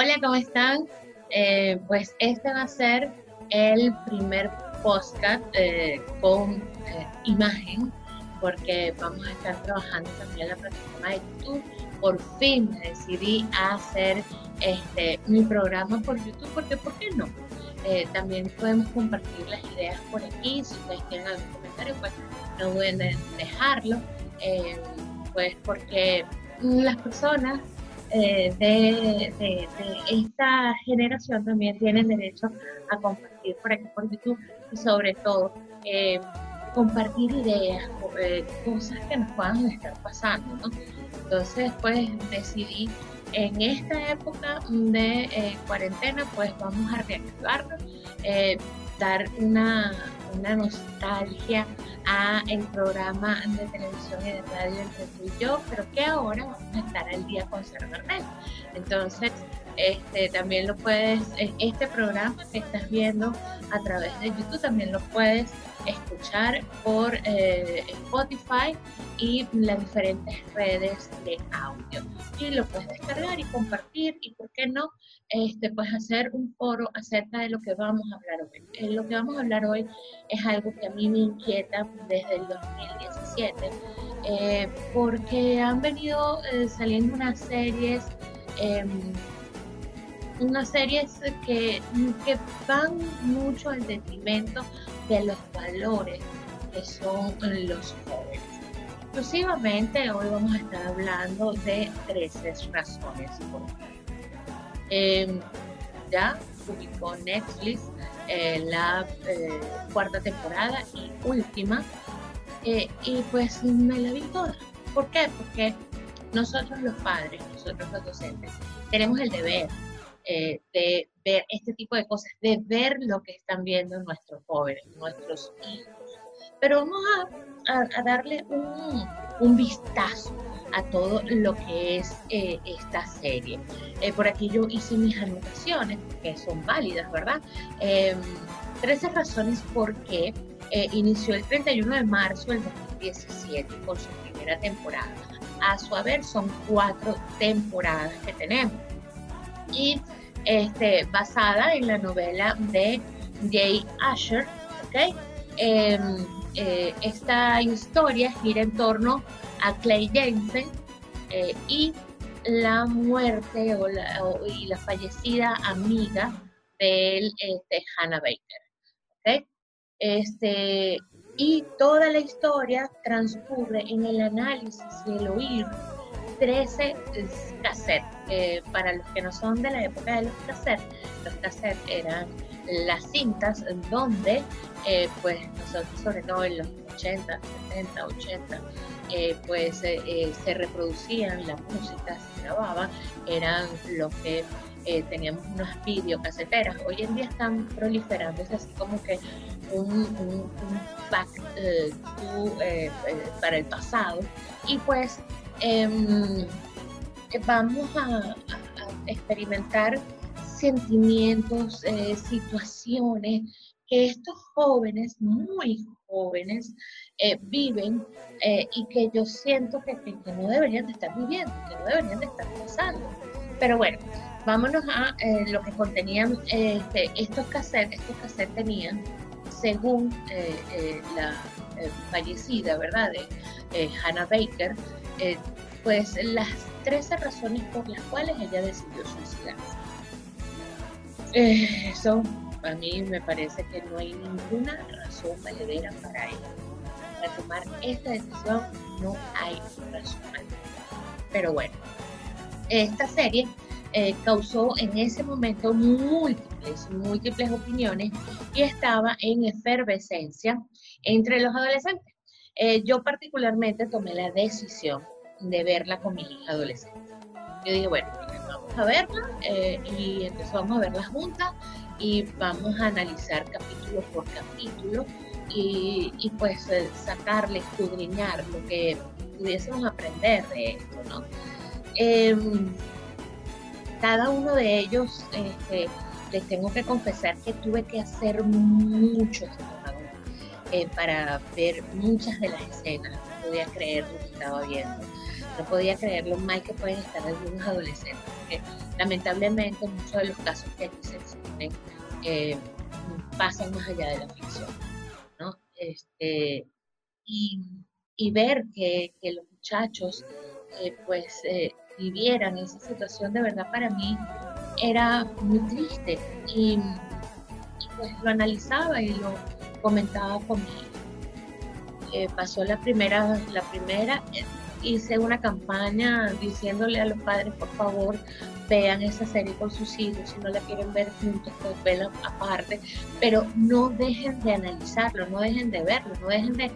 Hola, ¿cómo están? Eh, pues este va a ser el primer podcast eh, con eh, imagen, porque vamos a estar trabajando también en la plataforma de YouTube. Por fin me decidí hacer este, mi programa por YouTube, porque ¿por qué no? también podemos compartir las ideas por aquí. Si ustedes tienen algún comentario, pues no duden en dejarlo. pues porque las personas eh, de, esta generación también tienen derecho a compartir por aquí por YouTube y sobre todo eh, compartir ideas, eh, cosas que nos puedan estar pasando, ¿no? Entonces, pues decidí en esta época de cuarentena, pues vamos a reactivarnos, dar una, una nostalgia a el programa de televisión y de radio entre tú y yo, pero que ahora vamos a estar al día con Sara Entonces, este, también lo puedes, este programa que estás viendo a través de YouTube, también lo puedes escuchar por eh, Spotify y las diferentes redes de audio. Y lo puedes descargar y compartir y, ¿por qué no? Este, pues hacer un foro acerca de lo que vamos a hablar hoy. Eh, lo que vamos a hablar hoy es algo que a mí me inquieta desde el 2017, eh, porque han venido saliendo unas series em, unas series que, que van mucho al detrimento de los valores que son los jóvenes. Exclusivamente hoy vamos a estar hablando de 13 razones eh, ya publicó Netflix eh, la eh, cuarta temporada y última y pues me la vi toda. ¿Por qué? Porque nosotros los padres, nosotros los docentes, tenemos el deber eh, de ver este tipo de cosas, de ver lo que están viendo nuestros jóvenes, nuestros hijos. Pero vamos a, darle un, vistazo a todo lo que es eh, esta serie. Eh, por aquí yo hice mis anotaciones, que son válidas, ¿verdad? 13 em, razones por qué inició el 31 de marzo del 2017 con su primera temporada. A su haber son cuatro temporadas que tenemos y este, basada en la novela de Jay Asher. ¿okay? Em, eh, esta historia gira en torno a Clay Jensen eh, y la muerte o la, y la fallecida amiga de él, este, Hannah Baker. ¿okay? Este, y toda la historia transcurre en el análisis y el oír 13 cassettes. Eh, para los que no son de la época de los cassettes, los cassettes eran las cintas donde, eh, pues nosotros, sobre todo en los 80, 70, 80, pues eh, se reproducían la música, se grababa, eran los que teníamos unas videocaseteras. Hoy en día están proliferando, es así como que un, un, back para el pasado. Y pues Em, vamos a, experimentar sentimientos, eh, situaciones que estos jóvenes, muy jóvenes, eh, viven eh, y que yo siento que, no deberían de estar viviendo, que no deberían de estar pasando. Pero bueno, vámonos a lo que contenían este, estos cassettes. Estos cassettes tenían, según la fallecida, ¿verdad?, de Hannah Baker, eh, pues las 13 razones por las cuales ella decidió suicidarse. Eh, eso a mí me parece que no hay ninguna razón valedera para ella. Para tomar esta decisión no hay razón Pero bueno, esta serie eh, causó en ese momento múltiples, múltiples opiniones y estaba en efervescencia entre los adolescentes. Eh, yo particularmente tomé la decisión de verla con mi hija adolescente. Yo dije, bueno, vamos a verla eh, y entonces vamos a verla juntas y vamos a analizar capítulo por capítulo y, pues eh, sacarle, escudriñar lo que pudiésemos aprender de esto, ¿no? Cada uno de ellos, este, les tengo que confesar que tuve que hacer mucho eh, para ver muchas de las escenas. No podía creer lo que estaba viendo. No podía creer lo mal que pueden estar algunos adolescentes. lamentablemente muchos de los casos que aquí se exponen eh, pasan más allá de la ficción, ¿no? Este, y, ver que, que, los muchachos eh, pues eh, vivieran esa situación de verdad para mí era muy triste y, pues lo analizaba y lo comentaba conmigo. pasó la primera, la primera, hice una campaña diciéndole a los padres, por favor, vean esa serie con sus hijos, si no la quieren ver juntos, pues verla aparte, pero no dejen de analizarlo, no dejen de verlo, no dejen de,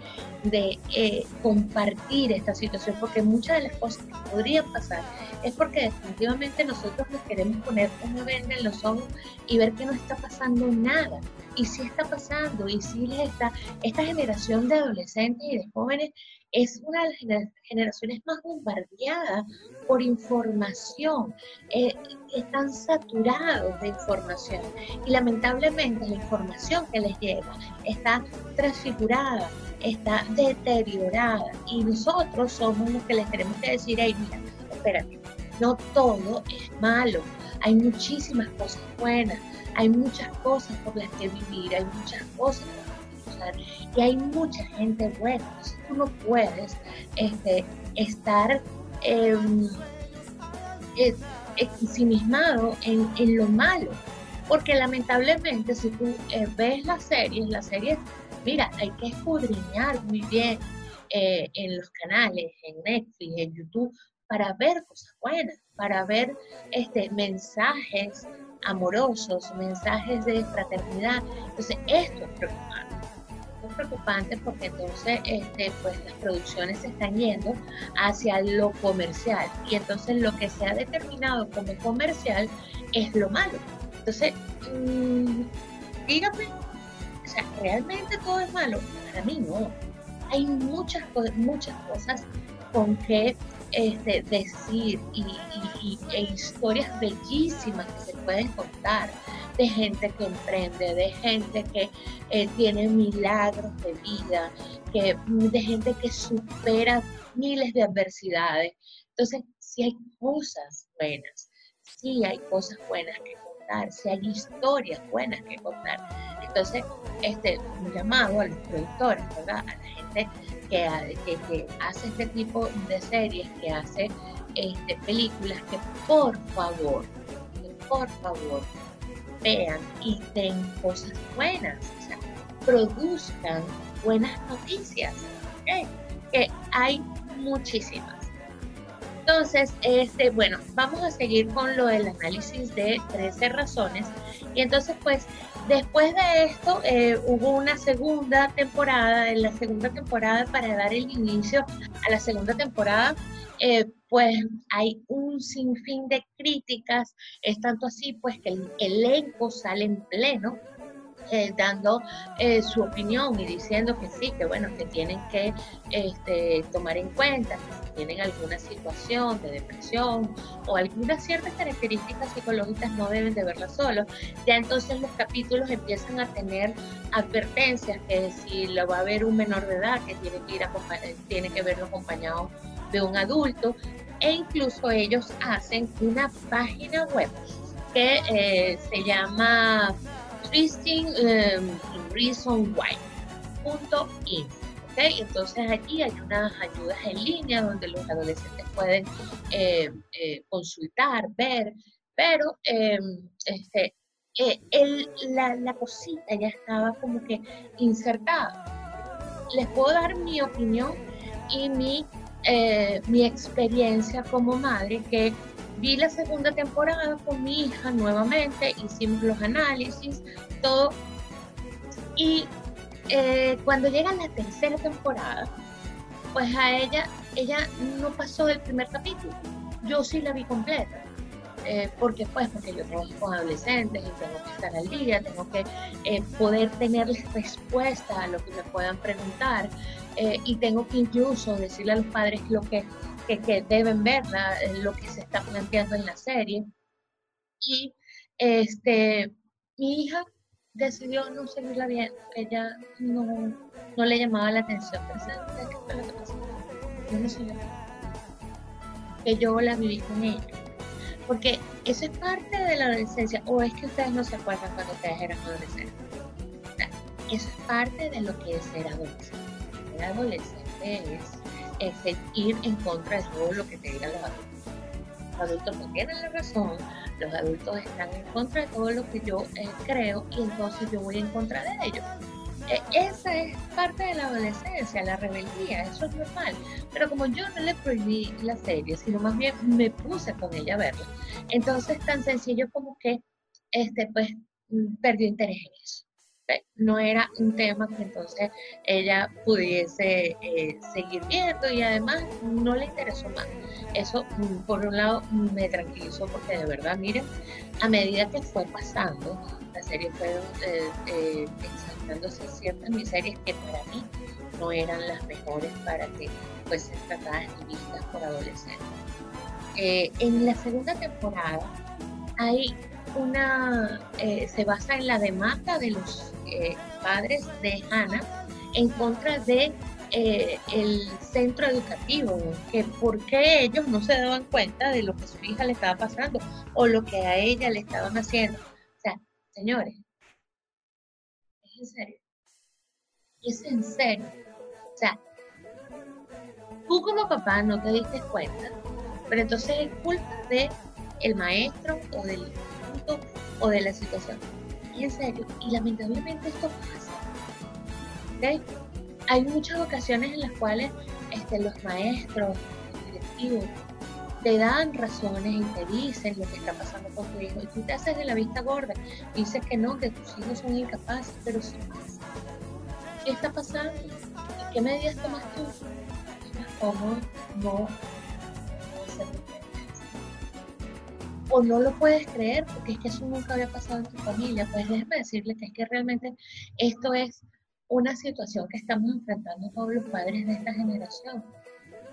de eh, compartir esta situación, porque muchas de las cosas que podrían pasar es porque definitivamente nosotros nos queremos poner una venda en los ojos y ver que no está pasando nada. Y si está pasando, y si les está, esta generación de adolescentes y de jóvenes es una de las generaciones más bombardeadas por información, eh, están saturados de información. Y lamentablemente la información que les llega está transfigurada, está deteriorada. Y nosotros somos los que les tenemos que decir, hey, mira, espérate, no todo es malo, hay muchísimas cosas buenas, hay muchas cosas por las que vivir, hay muchas cosas y hay mucha gente buena. Entonces tú no puedes este, estar eh, ensimismado en, en, lo malo. Porque lamentablemente si tú eh, ves las series, las series, mira, hay que escudriñar muy bien eh, en los canales, en Netflix, en YouTube, para ver cosas buenas, para ver este, mensajes amorosos, mensajes de fraternidad. Entonces, esto es preocupante preocupante porque entonces este, pues las producciones se están yendo hacia lo comercial y entonces lo que se ha determinado como comercial es lo malo. Entonces, mmm, dígame, o sea, ¿realmente todo es malo? Para mí no. Hay muchas, muchas cosas con que este, decir y, e historias bellísimas que se pueden contar de gente que emprende, de gente que eh, tiene milagros de vida, que, de gente que supera miles de adversidades. Entonces, si hay cosas buenas, si hay cosas buenas que contar, si hay historias buenas que contar. Entonces, este, un llamado a los productores, ¿verdad? A la gente que, que, hace este tipo de series, que hace este, películas, que por favor, por favor, vean y den cosas buenas, o sea, produzcan buenas noticias, que hay muchísimas. Entonces, este, bueno, vamos a seguir con lo del análisis de 13 razones. Y entonces, pues, después de esto, eh, hubo una segunda temporada, en la segunda temporada, para dar el inicio a la segunda temporada, eh, pues hay un sinfín de críticas, es tanto así pues que el elenco sale en pleno eh, dando eh, su opinión y diciendo que sí, que bueno, que tienen que este, tomar en cuenta que si tienen alguna situación de depresión o algunas ciertas características psicológicas no deben de verla solo. Ya entonces los capítulos empiezan a tener advertencias que si lo va a ver un menor de edad, que tiene que, ir tiene que verlo acompañado de un adulto, e incluso ellos hacen una página web que eh, se llama Twisting um, Reason Why. ¿okay? Entonces allí hay unas ayudas en línea donde los adolescentes pueden eh, eh, consultar, ver, pero em, este, eh, el, la, la cosita ya estaba como que insertada. Les puedo dar mi opinión y mi eh, mi experiencia como madre, que vi la segunda temporada con mi hija nuevamente, hicimos los análisis, todo. Y eh, cuando llega la tercera temporada, pues a ella, ella no pasó del primer capítulo. Yo sí la vi completa. Eh, porque pues porque yo trabajo con adolescentes y tengo que estar al día, tengo que poder tenerles respuesta a lo que me puedan preguntar eh, y tengo que incluso decirle a los padres lo que, que, deben ver, lo que se está planteando en la serie. Y este, mi hija decidió no seguirla bien, ella no, no le llamaba la atención. Yo no que yo la viví con ella. Porque eso es parte de la adolescencia. O es que ustedes no se acuerdan cuando ustedes eran adolescentes. eso es parte de lo que es ser adolescente. Ser adolescente es, es ir en contra de todo lo que te digan los adultos los adultos no tienen la razón, los adultos están en contra de todo lo que yo eh, creo y entonces yo voy en contra de ellos. Eh, esa es parte de la adolescencia, la rebeldía, eso es normal. Pero como yo no le prohibí la serie, sino más bien me puse con ella a verla, entonces tan sencillo como que este, pues, mm, perdió interés en eso. No era un tema que entonces ella pudiese eh, seguir viendo y además no le interesó más. Eso, mm, por un lado, me tranquilizó porque de verdad, miren, a medida que fue pasando, la serie fue eh, eh, ciertas miserias que para mí no eran las mejores para que fuesen tratadas y vistas por adolescentes. en la segunda temporada hay una, se basa en la demanda de los eh, padres de Hannah en contra de eh, el centro educativo, que por qué ellos no se daban cuenta de lo que su hija le estaba pasando o lo que a ella le estaban haciendo. O sea, señores, es en serio. Es en serio. O sea, tú como papá no te diste cuenta, pero entonces es culpa de el maestro o del o de la situación en serio, y lamentablemente esto pasa. Hay muchas ocasiones en las cuales este, los maestros, los directivos, te dan razones y te dicen lo que está pasando con tu hijo. Y tú te haces de la vista gorda. dices que no, que tus hijos son incapaces, pero sí. ¿Qué está pasando? ¿Y qué medidas tomas tú? ¿Cómo no o no lo puedes creer porque es que eso nunca había pasado en tu familia, pues déjeme decirle que es que realmente esto es una situación que estamos enfrentando todos los padres de esta generación.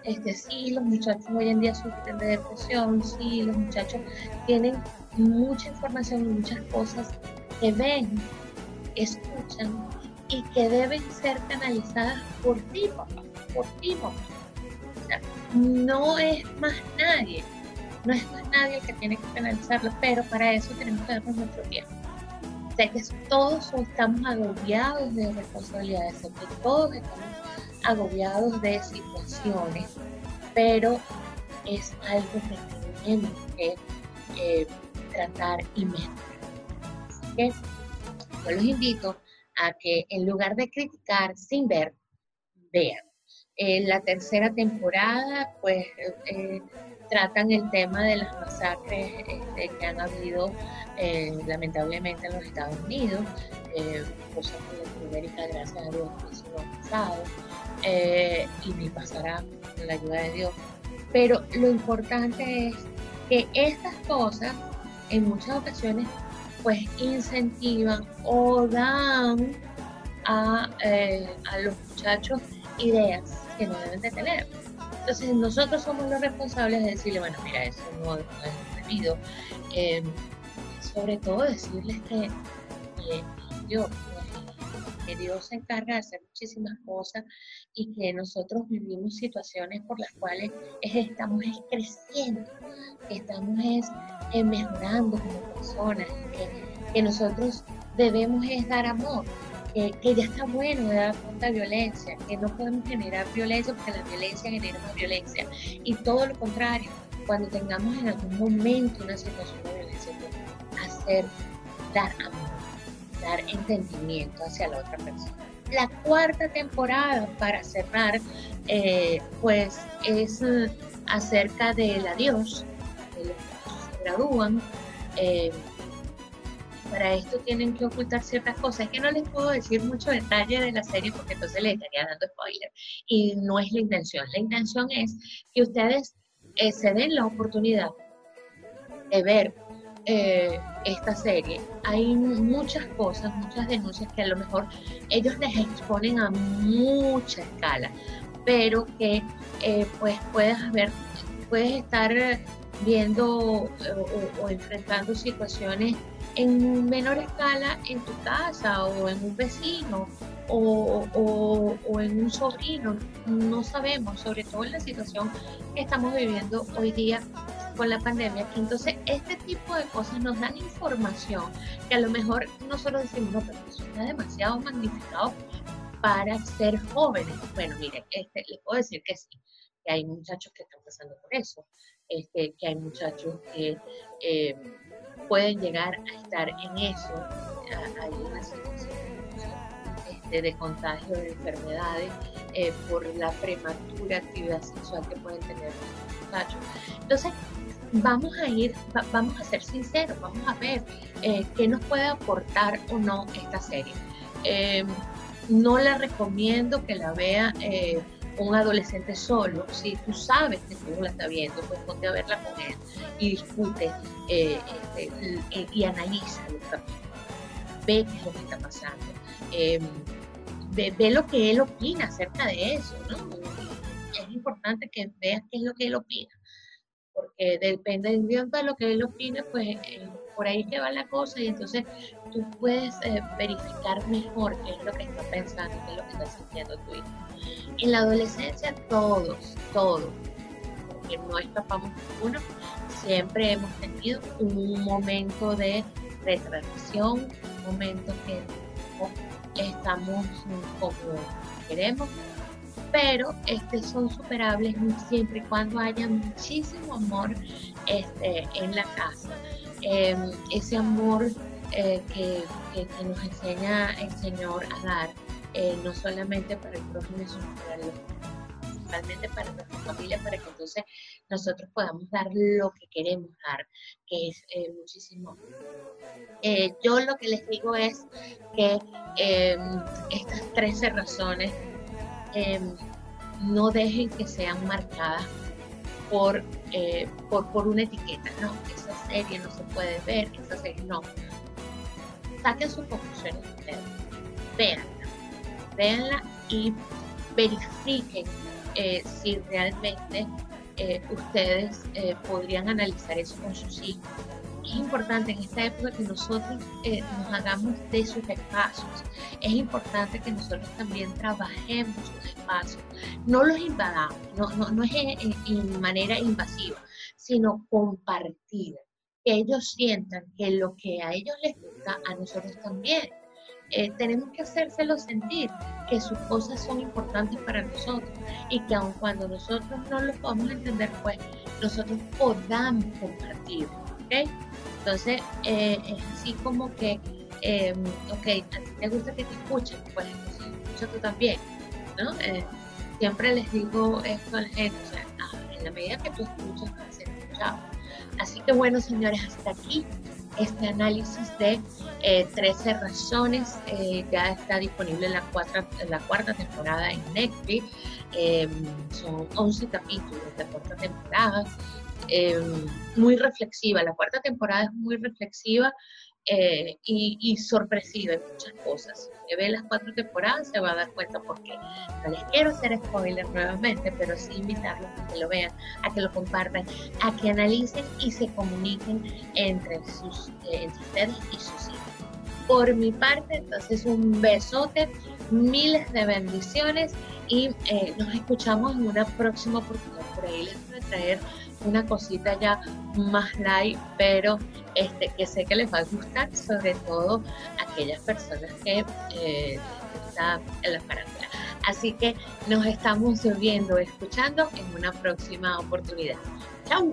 Este, sí, los muchachos hoy en día sufren de depresión, sí, los muchachos tienen mucha información y muchas cosas que ven, escuchan y que deben ser canalizadas por ti, papá, por ti, papá. O sea, no es más nadie no es más nadie el que tiene que penalizarlo, pero para eso tenemos que darnos nuestro tiempo. Sea que todos estamos agobiados de responsabilidades, que todos estamos agobiados de situaciones, pero es algo que tenemos que eh, tratar y mejorar. Así que yo los invito a que en lugar de criticar sin ver, vean. En la tercera temporada, pues eh, tratan el tema de las masacres este, que han habido eh, lamentablemente en los Estados Unidos, eh, cosas que Latinoamérica, gracias a Dios, no ha pasado eh, y ni pasará con la ayuda de Dios. Pero lo importante es que estas cosas en muchas ocasiones pues incentivan o dan a, a los muchachos ideas que no deben de tener entonces nosotros somos los responsables de decirle, bueno, mira, eso no, es debido. Eh, sobre todo decirles que, Dios, que Dios se encarga de hacer muchísimas cosas y que nosotros vivimos situaciones por las cuales estamos creciendo, estamos es, eh, mejorando como personas, que, que nosotros debemos es dar amor que, ya está bueno de dar tanta violencia, que no podemos generar violencia porque la violencia genera más violencia. Y todo lo contrario, cuando tengamos en algún momento una situación de violencia, pues, hacer, dar amor, dar entendimiento hacia la otra persona. La cuarta temporada, para cerrar, eh, pues es acerca del adiós, de los que se gradúan. Eh, para esto tienen que ocultar ciertas cosas. Es que no les puedo decir mucho detalle de la serie porque entonces les estaría dando spoiler. Y no es la intención. La intención es que ustedes eh, se den la oportunidad de ver eh, esta serie. Hay muchas cosas, muchas denuncias que a lo mejor ellos les exponen a mucha escala, pero que eh, pues puedes ver, puedes estar viendo o enfrentando situaciones en menor escala en tu casa o en un vecino o, en un sobrino, no sabemos, sobre todo en la situación que estamos viviendo hoy día con la pandemia, entonces este tipo de cosas nos dan información que a lo mejor nosotros decimos, no, pero eso está demasiado magnificado para ser jóvenes. Bueno, miren, este, les puedo decir que sí, que hay muchachos que están pasando por eso, este, que hay muchachos que eh, pueden llegar a estar en eso, hay una situación este, de contagio de enfermedades eh, por la prematura actividad sexual que pueden tener los muchachos. Entonces, vamos a ir, vamos a ser sinceros, vamos a ver eh, qué nos puede aportar o no esta serie. Eh, no la recomiendo que la vea un adolescente solo. Si tú sabes que tú la está viendo, pues ponte a verla con él y discute este, y analiza que Ve qué es lo que está pasando ve, lo que él opina acerca de eso, ¿no? Es importante que veas qué es lo que él opina, porque dependiendo de lo que él opina, pues eh, por ahí te va la cosa y entonces tú puedes eh, verificar mejor qué es lo que está pensando, qué es lo que está sintiendo tu hijo. En la adolescencia todos, todos, porque no escapamos ninguno, siempre hemos tenido un momento de retracción, un momento que estamos como queremos, pero este, son superables siempre y cuando haya muchísimo amor este, en la casa. Em, ese amor eh, que, que, nos enseña el Señor a dar, eh, no solamente para el prójimo, sino para los para nuestra familia, para que entonces nosotros podamos dar lo que queremos dar, que es eh, muchísimo. Eh, yo lo que les digo es que em, estas 13 razones em, no dejen que sean marcadas por, eh, por, por, una etiqueta, no, esa serie no se puede ver, esa serie no. Saquen sus conclusiones ustedes, véanla, véanla y verifiquen eh, si realmente eh, ustedes eh, podrían analizar eso con sus hijos. Es importante en esta época que nosotros nos hagamos de sus espacios. Es importante que nosotros también trabajemos sus espacios. No los invadamos, no, no, no es en, manera invasiva, sino compartida. Que ellos sientan que lo que a ellos les gusta, a nosotros también. Eh, tenemos que hacérselo sentir que sus cosas son importantes para nosotros y que aun cuando nosotros no lo podamos entender, pues nosotros podamos compartir, ¿ok? Entonces, eh, es así como que, eh, ok, a ti te gusta que te escuchen, pues entonces escucha tú también, ¿no? siempre les digo esto a la gente, en la medida que tú escuchas, vas a ser escuchado. Así que bueno, señores, hasta aquí este análisis de 13 eh, razones. Eh, ya está disponible en la, la cuarta temporada en Netflix. Em, son 11 capítulos de cuarta temporada. Em, muy reflexiva. La cuarta temporada es muy reflexiva eh, y, sorpresiva en muchas cosas. Si ve las cuatro temporadas se va a dar cuenta por qué. No les quiero hacer spoiler nuevamente, pero sí invitarlos a que lo vean, a que lo compartan, a que analicen y se comuniquen entre, sus, eh, entre ustedes y sus hijos. Por mi parte, entonces un besote, miles de bendiciones y eh, nos escuchamos en una próxima oportunidad. Por ahí les voy a traer una cosita ya más light, pero este, que sé que les va a gustar, sobre todo aquellas personas que eh, están en la farándula. Así que nos estamos viendo, escuchando en una próxima oportunidad. ¡Chao!